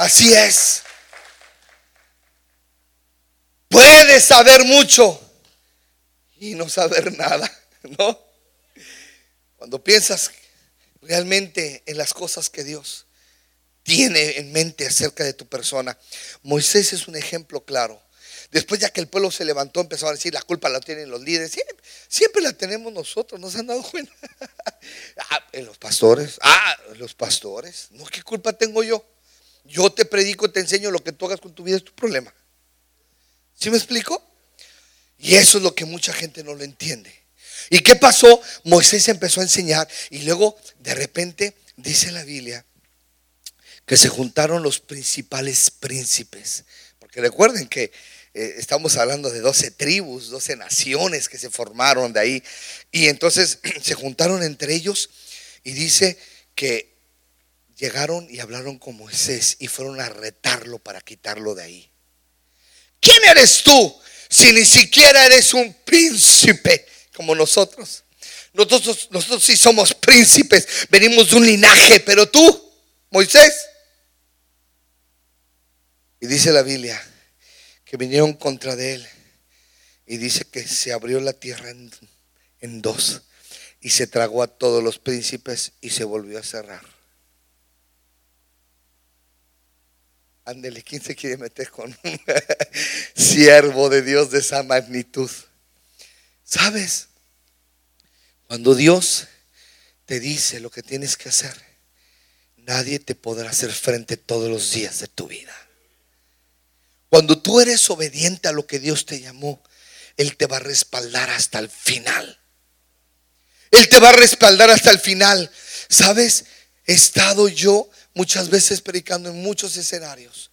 Así es. Puedes saber mucho y no saber nada, <laughs> ¿no? Cuando piensas realmente en las cosas que Dios tiene en mente acerca de tu persona, Moisés es un ejemplo claro. Después ya que el pueblo se levantó, empezó a decir, la culpa la tienen los líderes. Siempre, la tenemos nosotros, ¿nos han dado cuenta? <laughs> ah, en los pastores. Ah, los pastores. No, ¿qué culpa tengo yo? Yo te predico, te enseño lo que tú hagas con tu vida es tu problema. ¿Sí me explico? Y eso es lo que mucha gente no lo entiende. ¿Y qué pasó? Moisés empezó a enseñar y luego de repente dice la Biblia que se juntaron los principales príncipes. Porque recuerden que eh, estamos hablando de 12 tribus, 12 naciones que se formaron de ahí. Y entonces <clears throat> se juntaron entre ellos y dice que llegaron y hablaron con Moisés y fueron a retarlo para quitarlo de ahí. ¿Quién eres tú si ni siquiera eres un príncipe como nosotros? Nosotros, nosotros sí somos príncipes, venimos de un linaje, pero tú, Moisés. Y dice la Biblia que vinieron contra de él y dice que se abrió la tierra en, en dos y se tragó a todos los príncipes y se volvió a cerrar. Ándele, ¿quién se quiere meter con un <laughs> siervo de Dios de esa magnitud? ¿Sabes? Cuando Dios te dice lo que tienes que hacer, nadie te podrá hacer frente todos los días de tu vida. Cuando tú eres obediente a lo que Dios te llamó, Él te va a respaldar hasta el final. Él te va a respaldar hasta el final. ¿Sabes? He estado yo muchas veces predicando en muchos escenarios.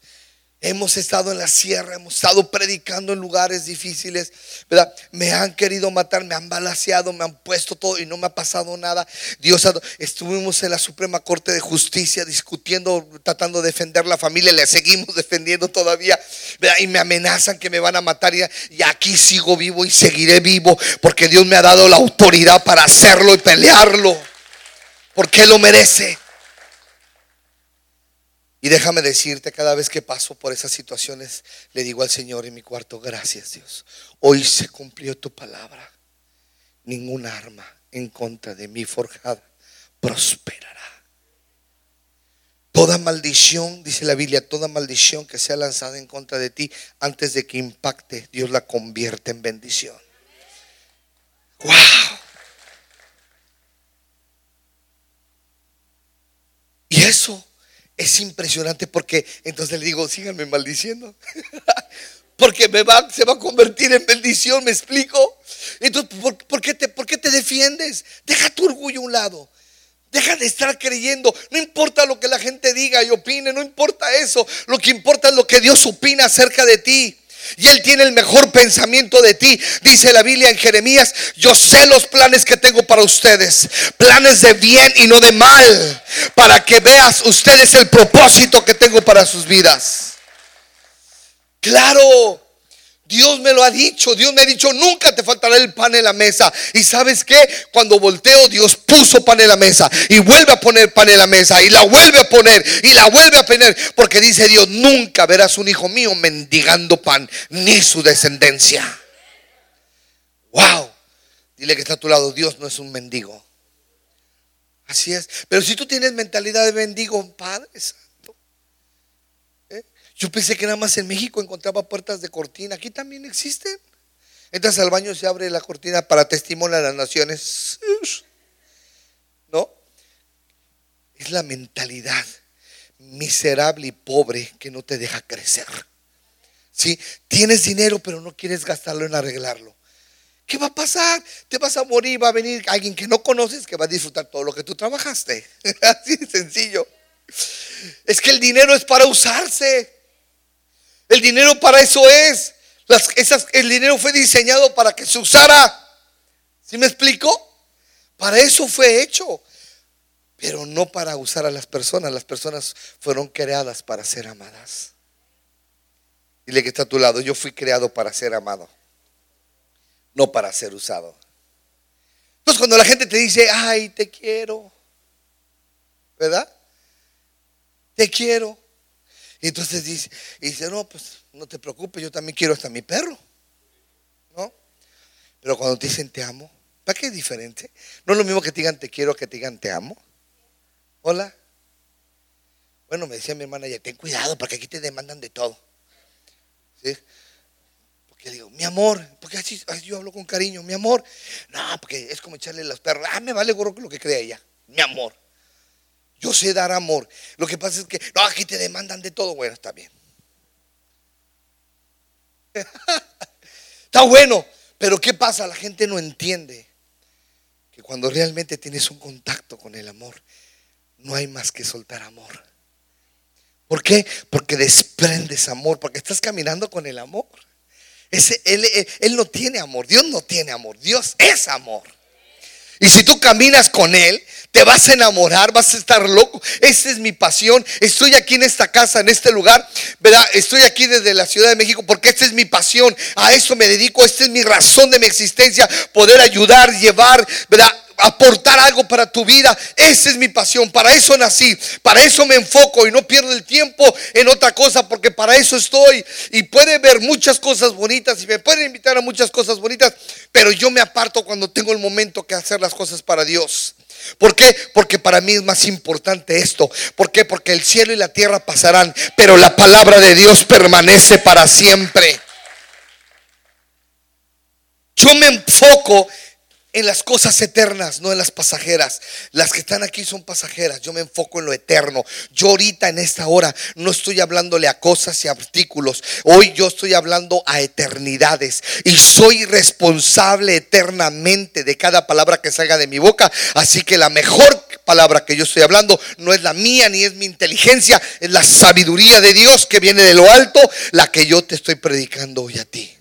Hemos estado en la sierra, hemos estado predicando en lugares difíciles, ¿verdad? Me han querido matar, me han balaseado, me han puesto todo y no me ha pasado nada. Dios, estuvimos en la Suprema Corte de Justicia discutiendo, tratando de defender la familia, le seguimos <laughs> defendiendo todavía, ¿verdad? Y me amenazan que me van a matar y, y aquí sigo vivo y seguiré vivo porque Dios me ha dado la autoridad para hacerlo y pelearlo, porque lo merece. Y déjame decirte, cada vez que paso por esas situaciones, le digo al Señor en mi cuarto, gracias Dios. Hoy se cumplió tu palabra. Ninguna arma en contra de mí forjada prosperará. Toda maldición, dice la Biblia, toda maldición que sea lanzada en contra de ti, antes de que impacte, Dios la convierte en bendición. ¡Wow! Y eso es impresionante porque entonces le digo, síganme maldiciendo. <laughs> porque me va, se va a convertir en bendición, ¿me explico? Entonces, ¿por, qué te, ¿por qué te defiendes? Deja tu orgullo a un lado. Deja de estar creyendo. No importa lo que la gente diga y opine, no importa eso. Lo que importa es lo que Dios opina acerca de ti. Y Él tiene el mejor pensamiento de ti. Dice la Biblia en Jeremías, yo sé los planes que tengo para ustedes. Planes de bien y no de mal. Para que veas ustedes el propósito que tengo para sus vidas. Claro. Dios me lo ha dicho, Dios me ha dicho, nunca te faltará el pan en la mesa. Y sabes que cuando volteo, Dios puso pan en la mesa y vuelve a poner pan en la mesa y la vuelve a poner y la vuelve a poner. Porque dice Dios, nunca verás un hijo mío mendigando pan, ni su descendencia. Wow. Dile que está a tu lado, Dios no es un mendigo. Así es. Pero si tú tienes mentalidad de mendigo, Padre yo pensé que nada más en México encontraba puertas de cortina. Aquí también existen. Entras al baño y se abre la cortina para testimonio a las naciones. ¿No? Es la mentalidad miserable y pobre que no te deja crecer. ¿Sí? Tienes dinero pero no quieres gastarlo en arreglarlo. ¿Qué va a pasar? Te vas a morir, va a venir alguien que no conoces que va a disfrutar todo lo que tú trabajaste. <laughs> Así de sencillo. Es que el dinero es para usarse. El dinero para eso es. el dinero fue diseñado para que se usara. ¿Sí me explico? Para eso fue hecho. Pero no para usar a las personas. Las personas fueron creadas para ser amadas. Dile que está a tu lado. Yo fui creado para ser amado. No para ser usado. Entonces cuando la gente te dice, ay, te quiero. ¿Verdad? Te quiero. Y entonces dice, dice, no, pues no te preocupes, yo también quiero hasta mi perro. ¿No? Pero cuando te dicen te amo, ¿para qué es diferente? No es lo mismo que te digan te quiero que te digan te amo. Hola. Bueno, me decía mi hermana, ya ten cuidado porque aquí te demandan de todo. ¿Sí? Porque digo, mi amor, porque así, yo hablo con cariño, mi amor. No, porque es como echarle los perros. Ah, me vale gorro lo que crea ella. Mi amor. Yo sé dar amor. Lo que pasa es que, aquí te demandan de todo. Bueno, está bien. <laughs> está bueno. Pero ¿qué pasa? La gente no entiende que cuando realmente tienes un contacto con el amor, no hay más que soltar amor. ¿Por qué? Porque desprendes amor, porque estás caminando con el amor. Ese, él no tiene amor, Dios no tiene amor, Dios es amor. Y si tú caminas con Él, te vas a enamorar, vas a estar loco. Esa es mi pasión. Estoy aquí en esta casa, en este lugar, ¿verdad? Estoy aquí desde la Ciudad de México porque esta es mi pasión. A eso me dedico, esta es mi razón de mi existencia. Poder ayudar, llevar, ¿verdad? Aportar algo para tu vida. Esa es mi pasión. Para eso nací. Para eso me enfoco y no pierdo el tiempo en otra cosa porque para eso estoy. Y puede ver muchas cosas bonitas y me pueden invitar a muchas cosas bonitas. Pero yo me aparto cuando tengo el momento que hacer las cosas para Dios. ¿Por qué? Porque para mí es más importante esto. ¿Por qué? Porque el cielo y la tierra pasarán, pero la palabra de Dios permanece para siempre. Yo me enfoco en las cosas eternas, no en las pasajeras. Las que están aquí son pasajeras. Yo me enfoco en lo eterno. Yo ahorita en esta hora no estoy hablándole a cosas y artículos. Hoy yo estoy hablando a eternidades y soy responsable eternamente de cada palabra que salga de mi boca. Así que la mejor palabra que yo estoy hablando no es la mía ni es mi inteligencia, es la sabiduría de Dios que viene de lo alto, la que yo te estoy predicando hoy a ti.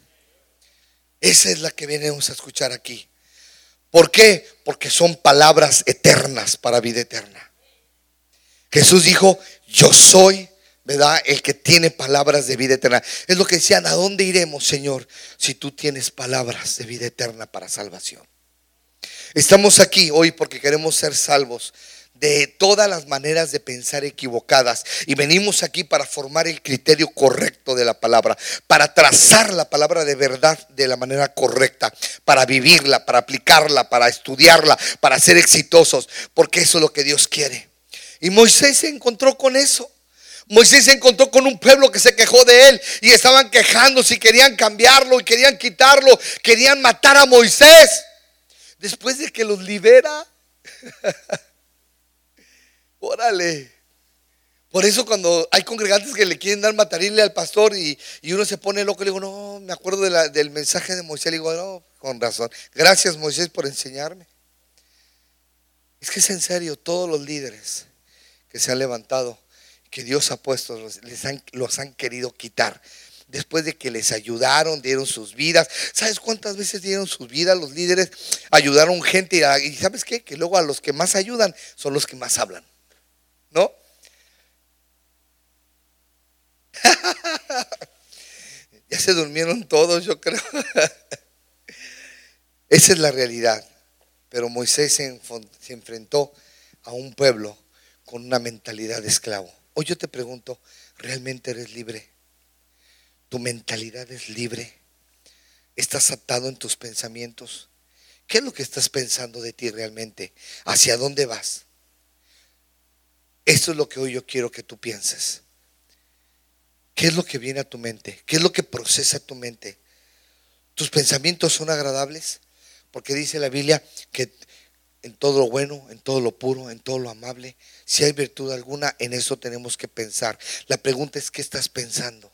Esa es la que venimos a escuchar aquí. ¿Por qué? Porque son palabras eternas para vida eterna. Jesús dijo, yo soy, ¿verdad? El que tiene palabras de vida eterna. Es lo que decían, ¿a dónde iremos, Señor, si tú tienes palabras de vida eterna para salvación? Estamos aquí hoy porque queremos ser salvos de todas las maneras de pensar equivocadas. Y venimos aquí para formar el criterio correcto de la palabra, para trazar la palabra de verdad de la manera correcta, para vivirla, para aplicarla, para estudiarla, para ser exitosos, porque eso es lo que Dios quiere. Y Moisés se encontró con eso. Moisés se encontró con un pueblo que se quejó de él y estaban quejándose y querían cambiarlo y querían quitarlo, querían matar a Moisés. Después de que los libera, <laughs> Órale. Por eso cuando hay congregantes que le quieren dar matarile al pastor y, uno se pone loco, le digo, no, me acuerdo del mensaje de Moisés, le digo, no, con razón. Gracias Moisés por enseñarme. Es que es en serio, todos los líderes que se han levantado, que Dios ha puesto, les han, los han querido quitar. Después de que les ayudaron, dieron sus vidas. ¿Sabes cuántas veces dieron sus vidas los líderes? Ayudaron gente y ¿sabes qué? Que luego a los que más ayudan son los que más hablan. ¿No? <laughs> ya se durmieron todos, yo creo. <laughs> Esa es la realidad. Pero Moisés se, enfrentó a un pueblo con una mentalidad de esclavo. Hoy yo te pregunto, ¿realmente eres libre? ¿Tu mentalidad es libre? ¿Estás atado en tus pensamientos? ¿Qué es lo que estás pensando de ti realmente? ¿Hacia dónde vas? Eso es lo que hoy yo quiero que tú pienses. ¿Qué es lo que viene a tu mente? ¿Qué es lo que procesa tu mente? ¿Tus pensamientos son agradables? Porque dice la Biblia que en todo lo bueno, en todo lo puro, en todo lo amable, si hay virtud alguna, en eso tenemos que pensar. La pregunta es, ¿qué estás pensando?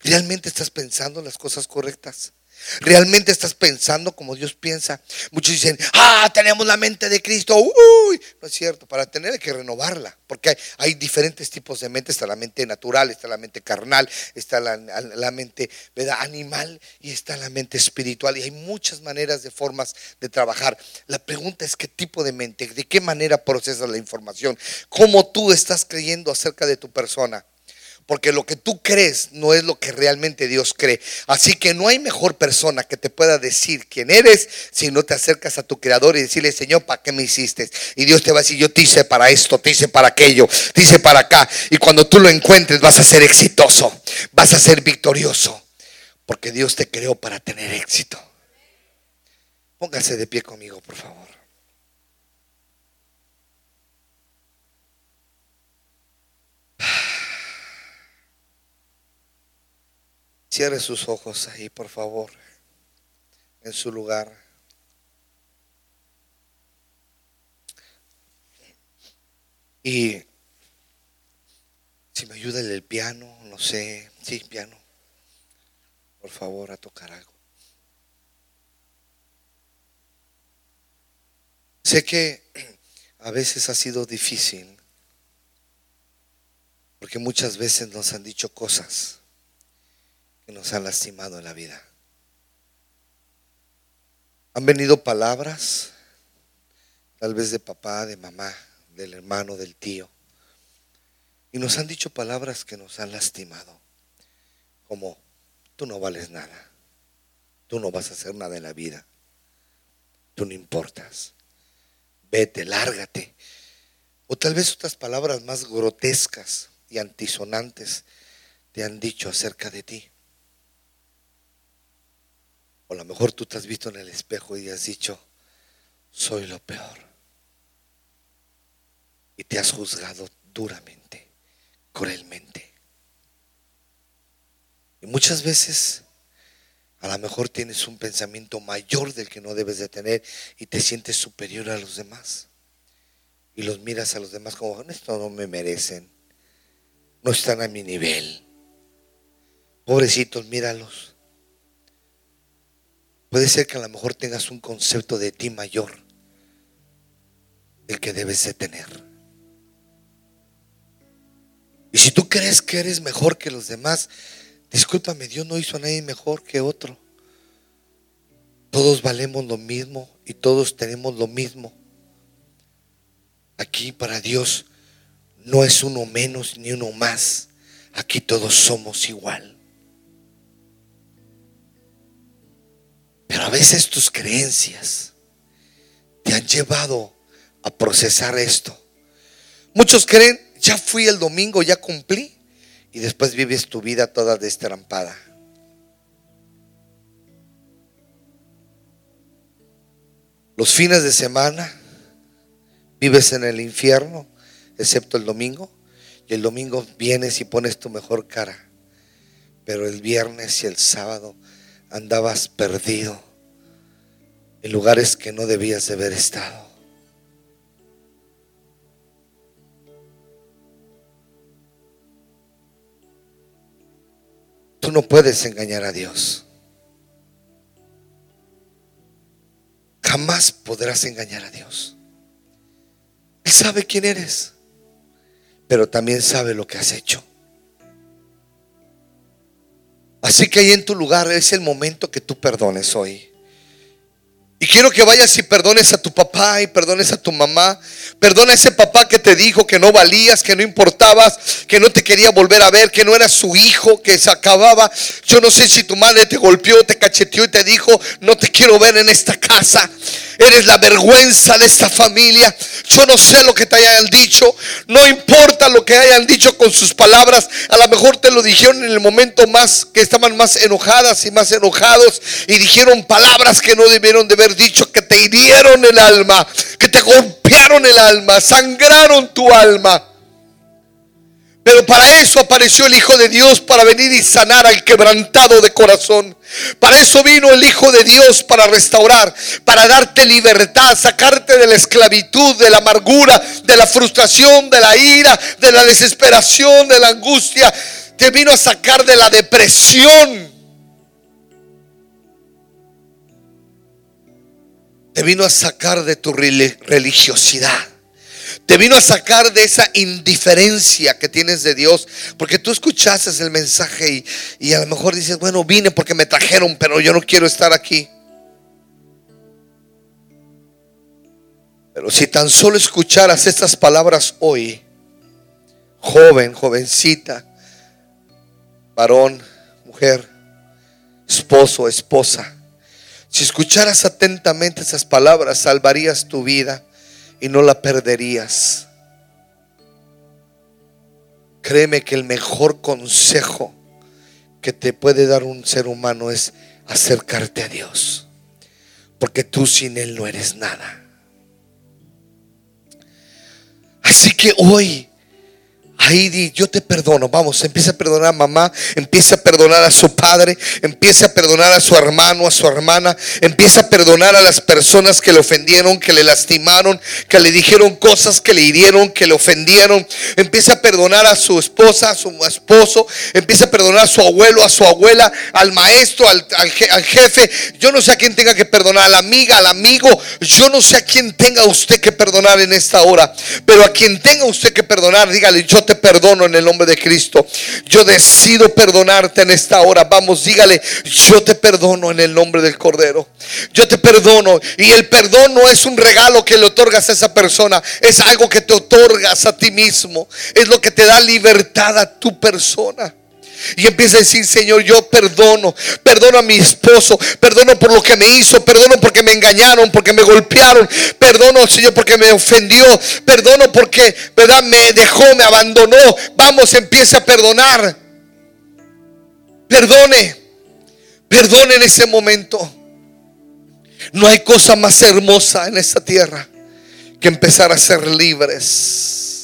¿Realmente estás pensando las cosas correctas? ¿Realmente estás pensando como Dios piensa? Muchos dicen, ah, tenemos la mente de Cristo. Uy, no es cierto, para tener hay que renovarla, porque hay, diferentes tipos de mente. Está la mente natural, está la mente carnal, está la, mente ¿verdad? animal y está la mente espiritual. Y hay muchas maneras de formas de trabajar. La pregunta es qué tipo de mente, de qué manera procesas la información, cómo tú estás creyendo acerca de tu persona porque lo que tú crees no es lo que realmente Dios cree. Así que no hay mejor persona que te pueda decir quién eres si no te acercas a tu creador y decirle, Señor, ¿para qué me hiciste? Y Dios te va a decir, yo te hice para esto, te hice para aquello, te hice para acá. Y cuando tú lo encuentres vas a ser exitoso, vas a ser victorioso, porque Dios te creó para tener éxito. Póngase de pie conmigo, por favor. Cierre sus ojos ahí, por favor, en su lugar. Y si me ayuda el piano, no sé, sí, piano, por favor, a tocar algo. Sé que a veces ha sido difícil, porque muchas veces nos han dicho cosas que nos han lastimado en la vida. Han venido palabras, tal vez de papá, de mamá, del hermano, del tío, y nos han dicho palabras que nos han lastimado, como tú no vales nada, tú no vas a hacer nada en la vida, tú no importas, vete, lárgate. O tal vez otras palabras más grotescas y antisonantes te han dicho acerca de ti. O a lo mejor tú te has visto en el espejo y has dicho, soy lo peor. Y te has juzgado duramente, cruelmente. Y muchas veces a lo mejor tienes un pensamiento mayor del que no debes de tener y te sientes superior a los demás. Y los miras a los demás como, esto no me merecen, no están a mi nivel. Pobrecitos, míralos. Puede ser que a lo mejor tengas un concepto de ti mayor del que debes de tener. Y si tú crees que eres mejor que los demás, discúlpame, Dios no hizo a nadie mejor que otro. Todos valemos lo mismo y todos tenemos lo mismo. Aquí para Dios no es uno menos ni uno más. Aquí todos somos igual. Pero a veces tus creencias te han llevado a procesar esto. Muchos creen, ya fui el domingo, ya cumplí, y después vives tu vida toda destrampada. Los fines de semana vives en el infierno, excepto el domingo, y el domingo vienes y pones tu mejor cara, pero el viernes y el sábado andabas perdido en lugares que no debías de haber estado. Tú no puedes engañar a Dios. Jamás podrás engañar a Dios. sabe quién eres, pero también sabe lo que has hecho. Así que ahí en tu lugar es el momento que tú perdones hoy. Y quiero que vayas y perdones a tu papá y perdones a tu mamá. Perdona a ese papá que te dijo que no valías, que no importabas, que no te quería volver a ver, que no era su hijo, que se acababa. Yo no sé si tu madre te golpeó, te cacheteó y te dijo, no te quiero ver en esta casa. Eres la vergüenza de esta familia. Yo no sé lo que te hayan dicho. No importa lo que hayan dicho con sus palabras. A lo mejor te lo dijeron en el momento más que estaban más enojadas y más enojados. Y dijeron palabras que no debieron de haber dicho. Que te hirieron el alma. Que te golpearon el alma. Sangraron tu alma. Pero para eso apareció el Hijo de Dios, para venir y sanar al quebrantado de corazón. Para eso vino el Hijo de Dios, para restaurar, para darte libertad, sacarte de la esclavitud, de la amargura, de la frustración, de la ira, de la desesperación, de la angustia. Te vino a sacar de la depresión. Te vino a sacar de tu religiosidad. Te vino a sacar de esa indiferencia que tienes de Dios. Porque tú escuchaste el mensaje y, a lo mejor dices, bueno, vine porque me trajeron, pero yo no quiero estar aquí. Pero si tan solo escucharas estas palabras hoy, joven, jovencita, varón, mujer, esposo, esposa, si escucharas atentamente esas palabras, salvarías tu vida y no la perderías. Créeme que el mejor consejo que te puede dar un ser humano es acercarte a Dios. Porque tú sin Él no eres nada. Así que hoy Ahí di, yo te perdono. Vamos, empieza a perdonar a mamá, empieza a perdonar a su padre, empieza a perdonar a su hermano, a su hermana, empieza a perdonar a las personas que le ofendieron, que le lastimaron, que le dijeron cosas que le hirieron, que le ofendieron. Empieza a perdonar a su esposa, a su esposo, empieza a perdonar a su abuelo, a su abuela, al maestro, al, al jefe. Yo no sé a quién tenga que perdonar, a la amiga, al amigo. Yo no sé a quién tenga usted que perdonar en esta hora, pero a quien tenga usted que perdonar, dígale, yo te perdono en el nombre de Cristo. Yo decido perdonarte en esta hora. Vamos, dígale, yo te perdono en el nombre del Cordero. Yo te perdono. Y el perdón no es un regalo que le otorgas a esa persona. Es algo que te otorgas a ti mismo. Es lo que te da libertad a tu persona. Y empieza a decir, Señor, yo perdono, perdono a mi esposo, perdono por lo que me hizo, perdono porque me engañaron, porque me golpearon, perdono, Señor, porque me ofendió, perdono porque, ¿verdad? Me dejó, me abandonó. Vamos, empieza a perdonar. Perdone, perdone en ese momento. No hay cosa más hermosa en esta tierra que empezar a ser libres.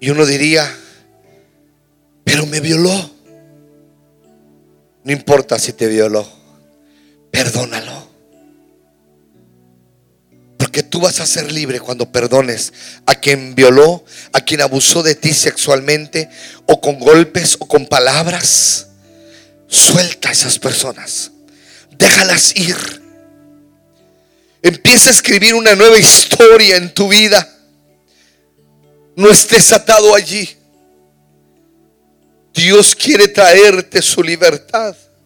Y uno diría, pero me violó. No importa si te violó, perdónalo. Porque tú vas a ser libre cuando perdones a quien violó, a quien abusó de ti sexualmente, o con golpes, o con palabras. Suelta a esas personas. Déjalas ir. Empieza a escribir una nueva historia en tu vida no estés atado allí. Dios quiere traerte su libertad.